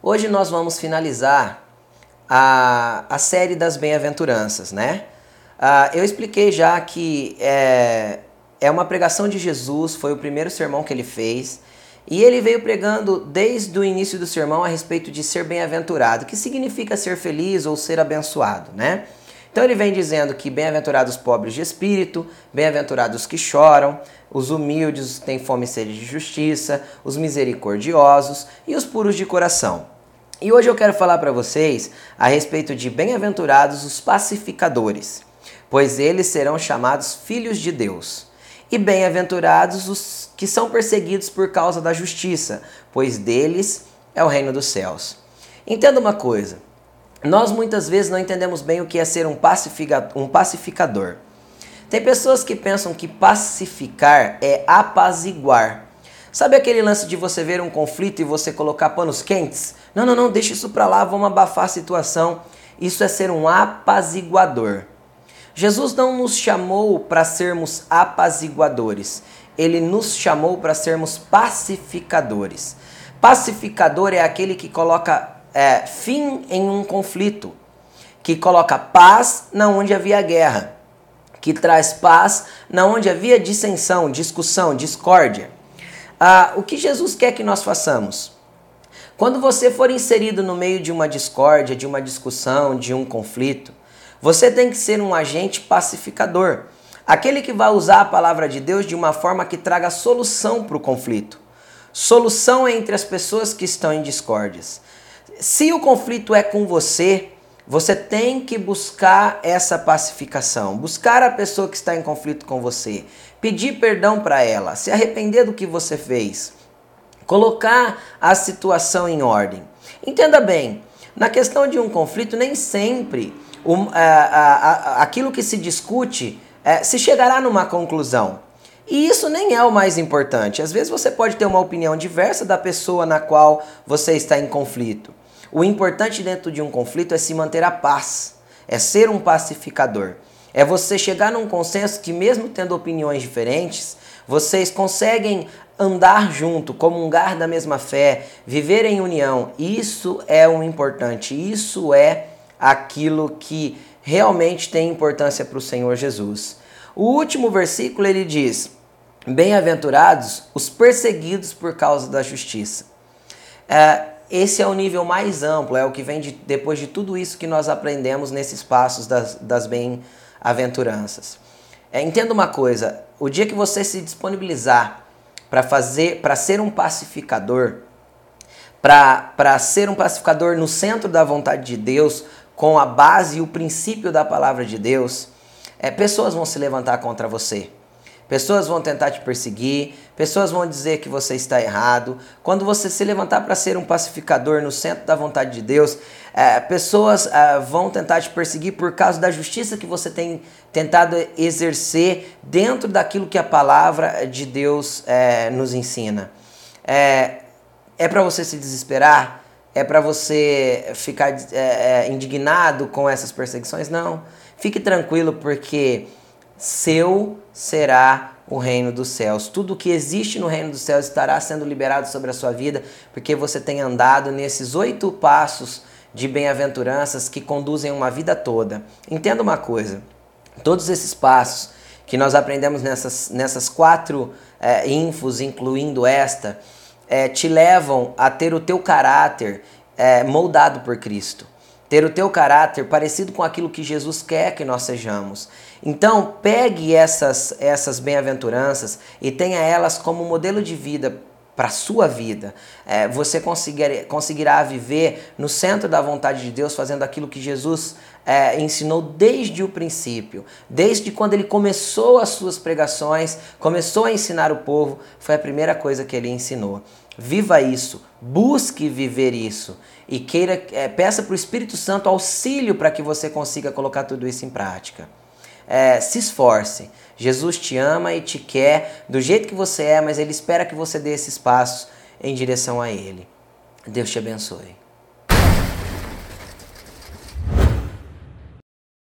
Hoje nós vamos finalizar a, a série das bem-aventuranças, né? Uh, eu expliquei já que é, é uma pregação de Jesus, foi o primeiro sermão que ele fez. E ele veio pregando desde o início do sermão a respeito de ser bem-aventurado, que significa ser feliz ou ser abençoado, né? Então ele vem dizendo que bem-aventurados os pobres de espírito, bem-aventurados os que choram, os humildes têm fome e sede de justiça, os misericordiosos e os puros de coração. E hoje eu quero falar para vocês a respeito de bem-aventurados os pacificadores, pois eles serão chamados filhos de Deus. E bem-aventurados os que são perseguidos por causa da justiça, pois deles é o reino dos céus. Entenda uma coisa: nós muitas vezes não entendemos bem o que é ser um, um pacificador. Tem pessoas que pensam que pacificar é apaziguar. Sabe aquele lance de você ver um conflito e você colocar panos quentes? Não, não, não, deixa isso para lá, vamos abafar a situação. Isso é ser um apaziguador. Jesus não nos chamou para sermos apaziguadores, ele nos chamou para sermos pacificadores. Pacificador é aquele que coloca é, fim em um conflito, que coloca paz na onde havia guerra, que traz paz na onde havia dissensão, discussão, discórdia. Ah, o que Jesus quer que nós façamos? Quando você for inserido no meio de uma discórdia, de uma discussão, de um conflito, você tem que ser um agente pacificador. Aquele que vai usar a palavra de Deus de uma forma que traga solução para o conflito. Solução entre as pessoas que estão em discórdias. Se o conflito é com você, você tem que buscar essa pacificação, buscar a pessoa que está em conflito com você, pedir perdão para ela, se arrepender do que você fez, colocar a situação em ordem. Entenda bem, na questão de um conflito, nem sempre a, a, a, aquilo que se discute é, se chegará numa conclusão. E isso nem é o mais importante. Às vezes você pode ter uma opinião diversa da pessoa na qual você está em conflito. O importante dentro de um conflito é se manter a paz, é ser um pacificador. É você chegar num consenso que, mesmo tendo opiniões diferentes, vocês conseguem andar junto, comungar da mesma fé, viver em união. Isso é o importante, isso é aquilo que realmente tem importância para o Senhor Jesus. O último versículo ele diz: Bem-aventurados os perseguidos por causa da justiça. É, esse é o nível mais amplo, é o que vem de, depois de tudo isso que nós aprendemos nesses passos das, das bem-aventuranças. É, entenda uma coisa: o dia que você se disponibilizar para fazer, para ser um pacificador, para ser um pacificador no centro da vontade de Deus, com a base e o princípio da palavra de Deus, é, pessoas vão se levantar contra você. Pessoas vão tentar te perseguir, pessoas vão dizer que você está errado. Quando você se levantar para ser um pacificador no centro da vontade de Deus, é, pessoas é, vão tentar te perseguir por causa da justiça que você tem tentado exercer dentro daquilo que a palavra de Deus é, nos ensina. É, é para você se desesperar? é para você ficar é, é, indignado com essas perseguições. Não. Fique tranquilo, porque seu será o reino dos céus. Tudo que existe no reino dos céus estará sendo liberado sobre a sua vida, porque você tem andado nesses oito passos de bem-aventuranças que conduzem uma vida toda. Entenda uma coisa: todos esses passos que nós aprendemos nessas, nessas quatro é, infos, incluindo esta, é, te levam a ter o teu caráter é, moldado por Cristo. Ter o teu caráter parecido com aquilo que Jesus quer que nós sejamos. Então, pegue essas, essas bem-aventuranças e tenha elas como modelo de vida para a sua vida. É, você conseguir, conseguirá viver no centro da vontade de Deus, fazendo aquilo que Jesus é, ensinou desde o princípio. Desde quando ele começou as suas pregações, começou a ensinar o povo, foi a primeira coisa que ele ensinou. Viva isso, busque viver isso e queira é, peça para o Espírito Santo auxílio para que você consiga colocar tudo isso em prática. É, se esforce. Jesus te ama e te quer do jeito que você é, mas Ele espera que você dê esses passos em direção a Ele. Deus te abençoe.